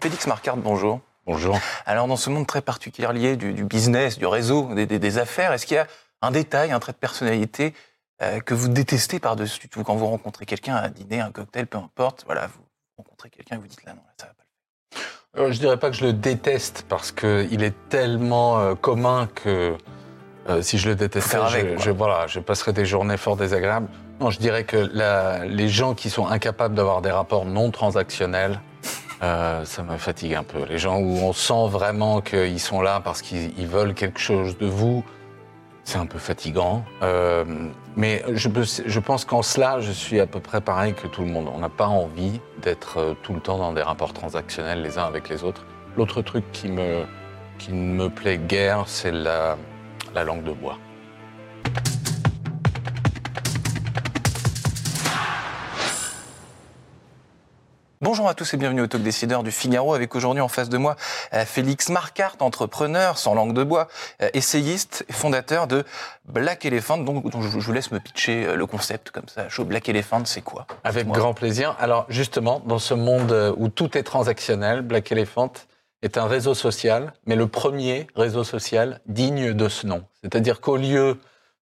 Félix Marcard, bonjour. Bonjour. Alors, dans ce monde très particulier du, du business, du réseau, des, des- des affaires, est-ce qu'il y a un détail, un trait de personnalité euh, que vous détestez par-dessus tout? Quand vous rencontrez quelqu'un à dîner, un cocktail, peu importe, voilà, vous rencontrez quelqu'un et vous dites là, non, là, ça va pas le faire. Euh, je dirais pas que je le déteste parce qu'il est tellement euh, commun que euh, si je le détestais, avec, je, voilà, je passerais des journées fort désagréables. Non, je dirais que la- les gens qui sont incapables d'avoir des rapports non transactionnels, euh, ça me fatigue un peu. Les gens où on sent vraiment qu'ils sont là parce qu'ils ils veulent quelque chose de vous, c'est un peu fatigant. Euh, mais je, pense qu'en cela, je suis à peu près pareil que tout le monde. On n'a pas envie d'être euh, tout le temps dans des rapports transactionnels les uns avec les autres. L'autre truc qui me, qui ne me plaît guère, c'est la langue de bois. Bonjour à tous et bienvenue au Talk Décideur du Figaro avec aujourd'hui en face de moi euh, Félix Marquardt, entrepreneur sans langue de bois, euh, essayiste et fondateur de Black Elephant. Donc, donc, je vous laisse me pitcher euh, le concept comme ça. Chaud, Black Elephant, c'est quoi? Avec grand plaisir. Alors justement, dans ce monde où tout est transactionnel, Black Elephant est un réseau social, mais le premier réseau social digne de ce nom. C'est-à-dire qu'au lieu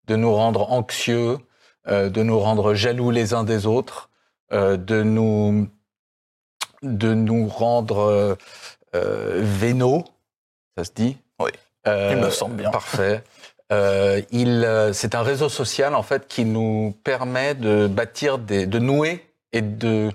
de nous rendre anxieux, euh, de nous rendre jaloux les uns des autres, euh, de nous de nous rendre euh, euh, vénaux, ça se dit? Oui. Euh, Il me semble bien. Parfait. Il, c'est un réseau social en fait qui nous permet de bâtir, des, de nouer et de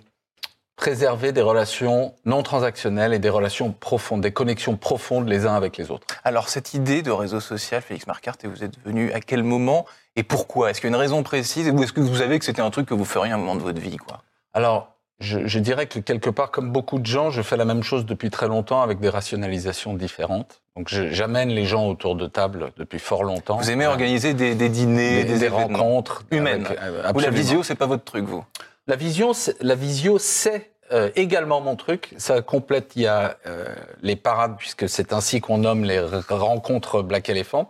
préserver des relations non transactionnelles et des relations profondes, des connexions profondes les uns avec les autres. Alors, cette idée de réseau social, Félix Marquardt, et vous êtes venu à quel moment et pourquoi? Est-ce qu'il y a une raison précise ou est-ce que vous savez que c'était un truc que vous feriez à un moment de votre vie quoi? Alors, je, je dirais que quelque part, comme beaucoup de gens, je fais la même chose depuis très longtemps avec des rationalisations différentes. Donc, j'amène les gens autour de table depuis fort longtemps. Vous aimez Euh, organiser des, des dîners, des, des, rencontres humaines. avec- euh, Ou la visio, c'est pas votre truc, vous? La vision, c'est- la visio, c'est euh, également mon truc. Ça complète. Il y a euh, les parades, puisque c'est ainsi qu'on nomme les rencontres Black Elephant.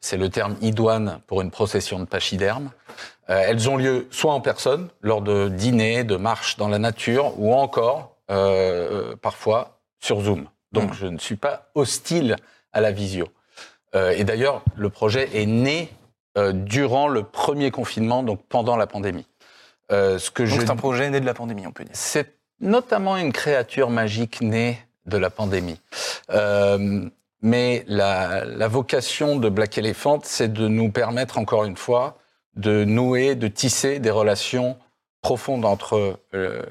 C'est le terme idoine pour une procession de pachydermes. Euh, elles ont lieu soit en personne, lors de dîners, de marches dans la nature, ou encore euh, euh, parfois sur Zoom. Donc Mhm. je ne suis pas hostile à la visio. Euh, et d'ailleurs, le projet est né durant le premier confinement, donc pendant la pandémie. Ce que Donc, je c'est un projet né de la pandémie, on peut dire. c'est notamment une créature magique née de la pandémie. Euh, mais la, la vocation de Black Elephant, c'est de nous permettre, encore une fois, de nouer, de tisser des relations profondes entre euh,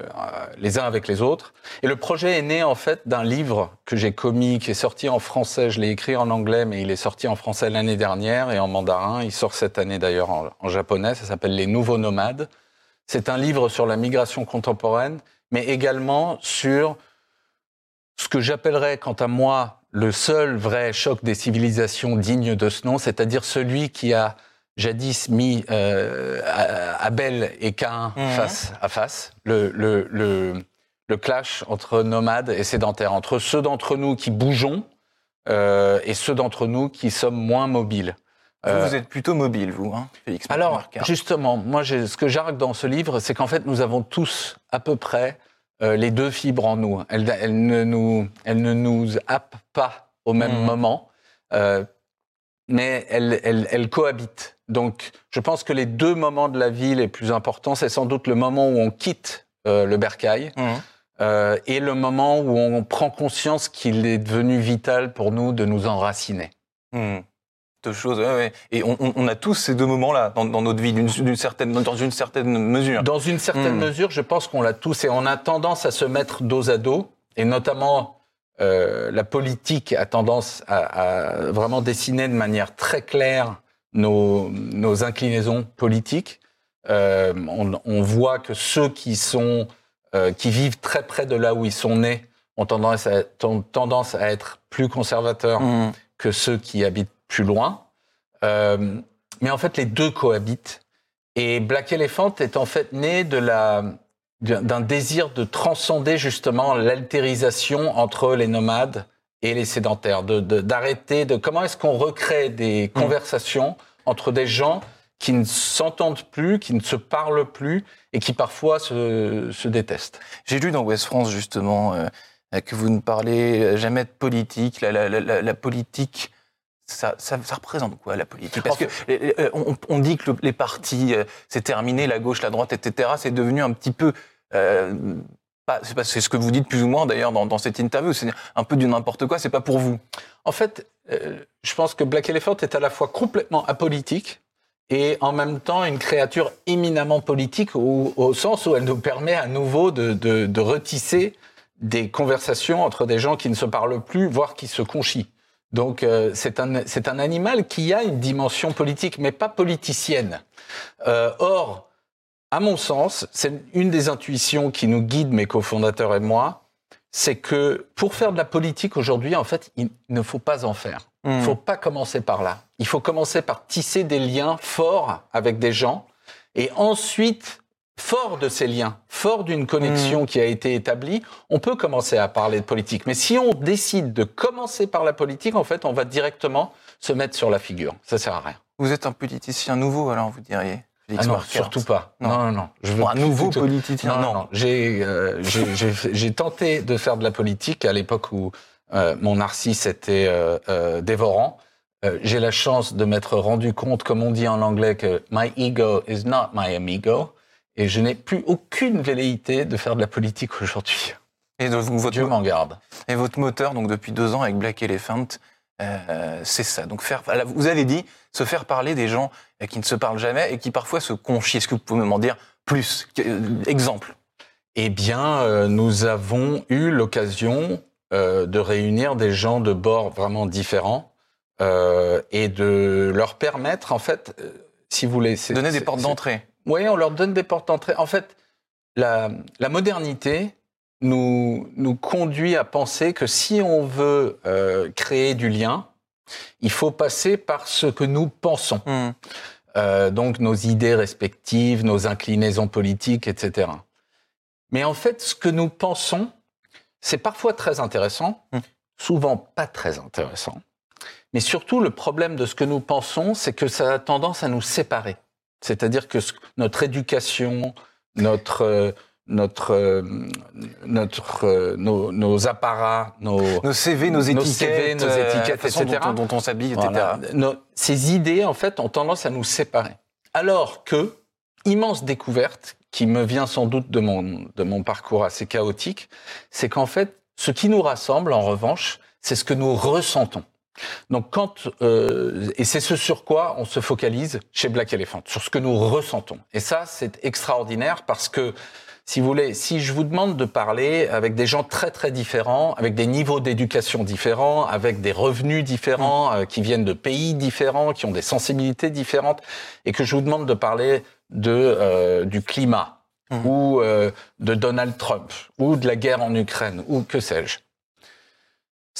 les uns avec les autres. Et le projet est né en fait d'un livre que j'ai commis, qui est sorti en français. Je l'ai écrit en anglais, mais il est sorti en français l'année dernière et en mandarin. Il sort cette année d'ailleurs en, en japonais. Ça s'appelle Les Nouveaux Nomades. C'est un livre sur la migration contemporaine, mais également sur ce que j'appellerais, quant à moi, le seul vrai choc des civilisations digne de ce nom, c'est-à-dire celui qui a jadis mis euh, Abel et Cain Mhm. face à face, le, le, le, le clash entre nomades et sédentaires, entre ceux d'entre nous qui bougeons euh, et ceux d'entre nous qui sommes moins mobiles. Vous, Euh, vous êtes plutôt mobile, vous, hein, Félix alors, justement, moi, ce que j'argue dans ce livre, c'est qu'en fait, nous avons tous à peu près euh, les deux fibres en nous. Elles, elles ne nous, elles ne nous happent pas au même Mhm. moment, euh, mais elles, elles, elles cohabitent. Donc, je pense que les deux moments de la vie les plus importants, c'est sans doute le moment où on quitte euh, le bercail Mhm. et le moment où on prend conscience qu'il est devenu vital pour nous de nous enraciner. Hmm. Deux choses, ouais, ouais. Et on, a tous ces deux moments-là dans, dans notre vie, d'une certaine, dans une certaine mesure. Dans une certaine Mm. mesure, je pense qu'on l'a tous et on a tendance à se mettre dos à dos, et notamment euh, la politique a tendance à, à vraiment dessiner de manière très claire nos, nos inclinaisons politiques. Euh, on, on voit que ceux qui sont euh, qui vivent très près de là où ils sont nés ont tendance à, ont tendance à être plus conservateurs Hmm. que ceux qui habitent plus loin. Euh, mais en fait, les deux cohabitent. Et Black Elephant est en fait né de la d'un désir de transcender justement l'altérisation entre les nomades et les sédentaires, de de- d'arrêter de, comment est-ce qu'on recrée des conversations entre des gens qui ne s'entendent plus, qui ne se parlent plus et qui parfois se, se détestent. J'ai lu dans West France justement euh, que vous ne parlez jamais de politique. La, la, la, la politique, ça, ça, ça, représente quoi la politique? Parce que on, on, dit que les partis, c'est terminé, la gauche, la droite, etc. C'est devenu un petit peu euh, c'est ce que vous dites plus ou moins d'ailleurs dans, dans, cette interview. C'est un peu du n'importe quoi. C'est pas pour vous. En fait, euh, je pense que Black Elephant est à la fois complètement apolitique et en même temps une créature éminemment politique au, au sens où elle nous permet à nouveau de, de, de, retisser des conversations entre des gens qui ne se parlent plus, voire qui se conchient. Donc euh, c'est un, c'est un animal qui a une dimension politique, mais pas politicienne. Euh, or, à mon sens, c'est une des intuitions qui nous guide, mes cofondateurs et moi, c'est que pour faire de la politique aujourd'hui, en fait, il ne faut pas en faire. Il ne hmm. faut pas commencer par là. Il faut commencer par tisser des liens forts avec des gens et ensuite, fort de ces liens, fort d'une connexion hmm. qui a été établie, on peut commencer à parler de politique. Mais si on décide de commencer par la politique, en fait, on va directement se mettre sur la figure. Ça sert à rien. Vous êtes un politicien nouveau, alors vous diriez ah non, surtout pas. Non, non, non. Je veux un nouveau politicien. Non, non. Euh, j'ai tenté de faire de la politique à l'époque où euh, mon narcisse était euh, dévorant. J'ai la chance de m'être rendu compte, comme on dit en anglais, que my ego is not my amigo. Et je n'ai plus aucune velléité de faire de la politique aujourd'hui. Et donc, votre Dieu m'en garde. Et votre moteur, donc depuis deux ans avec Black Elephant, euh, c'est ça. Donc faire, vous avez dit se faire parler des gens euh, qui ne se parlent jamais et qui parfois se confient. Est-ce que vous pouvez m'en dire plus euh, Exemple? Eh bien, nous avons eu l'occasion de réunir des gens de bords vraiment différents et de leur permettre, en fait, si vous voulez, donner des portes d'entrée. Oui, on leur donne des portes d'entrée. En fait, la, la modernité, nous, nous conduit à penser que si on veut euh, créer du lien, il faut passer par ce que nous pensons. Hmm. Euh, donc nos idées respectives, nos inclinaisons politiques, etc. Mais en fait, ce que nous pensons, c'est parfois très intéressant, hmm. souvent pas très intéressant. Mais surtout, le problème de ce que nous pensons, c'est que ça a tendance à nous séparer. C'est-à-dire que notre éducation, notre euh, notre, euh, notre, euh, nos, nos, apparats, nos, nos CV, nos étiquettes, nos CV, nos étiquettes, etc. Dont, dont, on s'habille, etc. Nos, ces idées, en fait, ont tendance à nous séparer. Alors que, immense découverte, qui me vient sans doute de mon, de mon parcours assez chaotique, c'est qu'en fait, ce qui nous rassemble, en revanche, c'est ce que nous ressentons. Donc quand euh, et c'est ce sur quoi on se focalise chez Black Elephant, sur ce que nous ressentons. Et ça, c'est extraordinaire parce que si vous voulez, si je vous demande de parler avec des gens très très différents, avec des niveaux d'éducation différents, avec des revenus différents, mm. euh, qui viennent de pays différents, qui ont des sensibilités différentes, et que je vous demande de parler de euh, du climat mm. ou euh, de Donald Trump ou de la guerre en Ukraine ou que sais-je,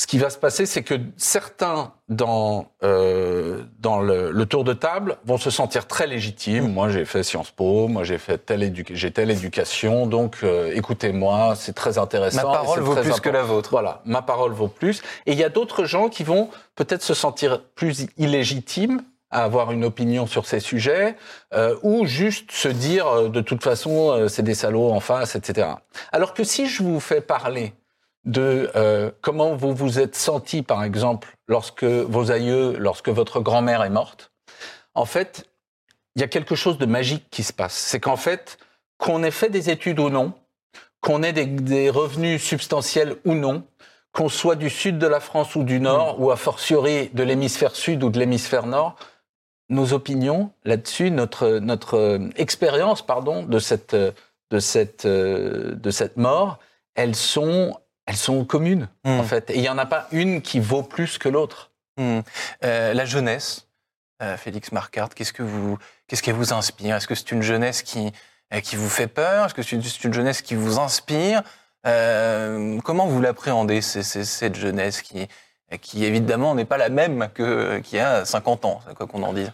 ce qui va se passer, c'est que certains dans euh, dans le, le, tour de table vont se sentir très légitimes. Moi, j'ai fait Sciences Po, moi j'ai fait telle j'ai telle éducation, donc euh, écoutez-moi, c'est très intéressant. Ma parole vaut plus que la vôtre. Voilà, ma parole vaut plus. Et il y a d'autres gens qui vont peut-être se sentir plus illégitimes à avoir une opinion sur ces sujets, euh, ou juste se dire euh, de toute façon euh, c'est des salauds en face, etc. Alors que si je vous fais parler de euh, comment vous vous êtes senti, par exemple, lorsque vos aïeux, lorsque votre grand-mère est morte? En fait, il y a quelque chose de magique qui se passe. C'est qu'en fait, qu'on ait fait des études ou non, qu'on ait des, des, revenus substantiels ou non, qu'on soit du sud de la France ou du nord, mm. ou a fortiori de l'hémisphère sud ou de l'hémisphère nord, nos opinions là-dessus, notre, notre euh, expérience, pardon, de cette, de cette, euh, de cette mort, elles sont elles sont communes, en hmm. fait. Et il n'y en a pas une qui vaut plus que l'autre. Hmm. Euh, la jeunesse, euh, Félix Marcard, qu'est-ce que vous, qu'est-ce qu'elle vous inspire? Est-ce que c'est une jeunesse qui, euh, qui vous fait peur? Est-ce que c'est une, jeunesse qui vous inspire? Comment vous l'appréhendez, cette jeunesse qui, qui évidemment n'est pas la même que qu'il y a 50 ans, quoi qu'on en dise?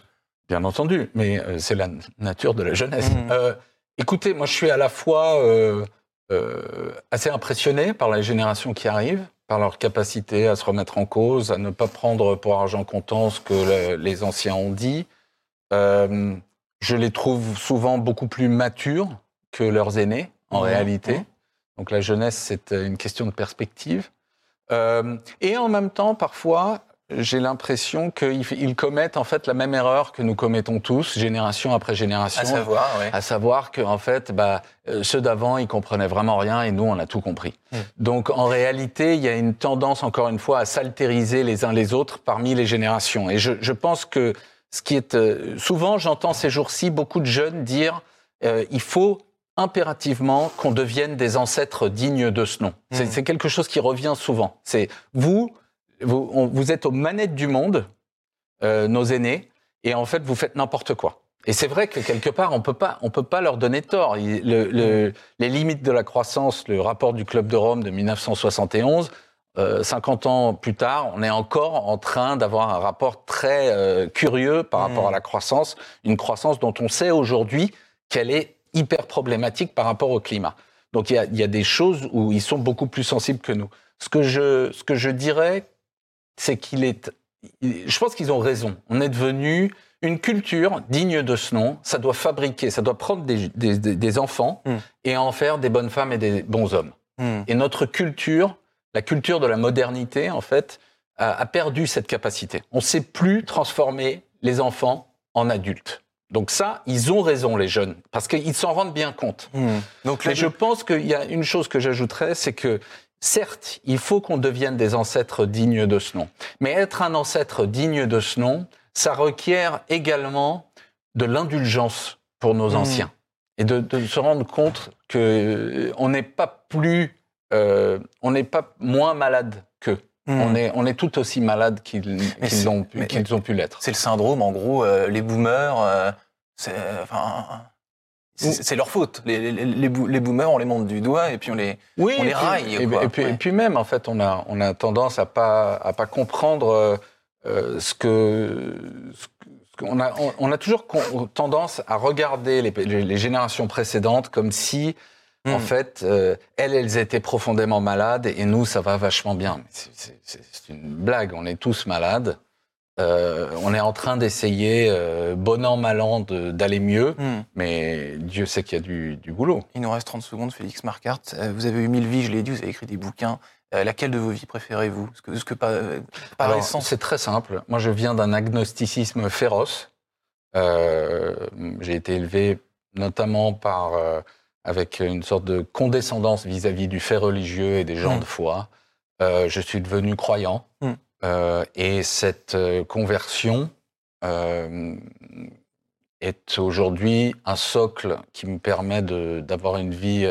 Bien entendu, mais c'est la nature de la jeunesse. Hmm. écoutez, moi je suis à la fois euh, assez impressionné par la génération qui arrive, par leur capacité à se remettre en cause, à ne pas prendre pour argent comptant ce que les anciens ont dit. Euh, je les trouve souvent beaucoup plus matures que leurs aînés, en réalité. Donc la jeunesse, c'est une question de perspective. Euh, et en même temps, parfois, j'ai l'impression qu'ils commettent en fait la même erreur que nous commettons tous, génération après génération. À savoir, ouais. À savoir que en fait, bah, euh, ceux d'avant, ils comprenaient vraiment rien et nous, on a tout compris. Hmm. Donc en réalité, il y a une tendance, encore une fois, à s'altériser les uns les autres parmi les générations. Et je, je pense que ce qui est euh, souvent, j'entends ces jours-ci beaucoup de jeunes dire, euh, il faut impérativement qu'on devienne des ancêtres dignes de ce nom. Hmm. C'est quelque chose qui revient souvent. C'est vous vous, vous êtes aux manettes du monde, euh, nos aînés, et en fait, vous faites n'importe quoi. Et c'est vrai que quelque part, on peut pas, on peut pas leur donner tort. Le, le, les limites de la croissance, le rapport du Club de Rome de 1971, euh, 50 ans plus tard, on est encore en train d'avoir un rapport très euh, curieux par rapport mmh. à la croissance, une croissance dont on sait aujourd'hui qu'elle est hyper problématique par rapport au climat. Donc il y a, y a, des choses où ils sont beaucoup plus sensibles que nous. Ce que je, ce que je dirais c'est qu'il est. Je pense qu'ils ont raison. On est devenu une culture digne de ce nom. Ça doit fabriquer, ça doit prendre des, des, des enfants mm. et en faire des bonnes femmes et des bons hommes. Mm. Et notre culture, la culture de la modernité, en fait, a, a perdu cette capacité. On ne sait plus transformer les enfants en adultes. Donc ça, ils ont raison, les jeunes, parce qu'ils s'en rendent bien compte. Mm. Donc, Mais je pense qu'il y a une chose que j'ajouterais, c'est que Certes, il faut qu'on devienne des ancêtres dignes de ce nom. Mais être un ancêtre digne de ce nom, ça requiert également de l'indulgence pour nos mmh. anciens. Et de, se rendre compte qu'on euh, n'est pas plus, euh, on n'est pas moins malade qu'eux. Mmh. On, est, on est tout aussi malade qu'ils ont, ont, pu l'être. C'est le syndrome, en gros, euh, les boomers, enfin, c'est leur faute. Les, les, les, boomers, on les monte du doigt et puis on les, on les raille. Et, puis, et, puis, même, en fait, on a, on a tendance à pas, à pas comprendre euh, euh ce que. Ce qu'on a, on, a toujours tendance à regarder les, générations précédentes comme si, en hmm. fait, euh, elles, elles étaient profondément malades et nous, ça va vachement bien. C'est une blague, on est tous malades. Euh, on est en train d'essayer, euh, bon an, mal an, d'aller mieux, hmm. mais Dieu sait qu'il y a du, boulot. Il nous reste 30 secondes, Félix Marquardt. Euh, vous avez eu mille vies, je l'ai dit, vous avez écrit des bouquins. Laquelle de vos vies préférez-vous Ce que, ce que pas, C'est très simple. Moi, je viens d'un agnosticisme féroce. J'ai été élevé notamment par, avec une sorte de condescendance vis-à-vis du fait religieux et des gens hmm. de foi. je suis devenu croyant. Hmm. Euh, et cette euh, conversion euh, est aujourd'hui un socle qui me permet d'avoir une vie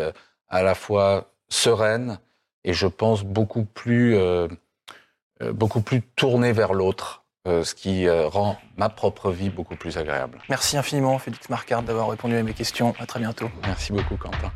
à la fois sereine et je pense beaucoup plus, beaucoup plus tournée vers l'autre. ce qui rend ma propre vie beaucoup plus agréable. Merci infiniment, Félix Marcard, d'avoir répondu à mes questions. À très bientôt. Merci beaucoup, Quentin.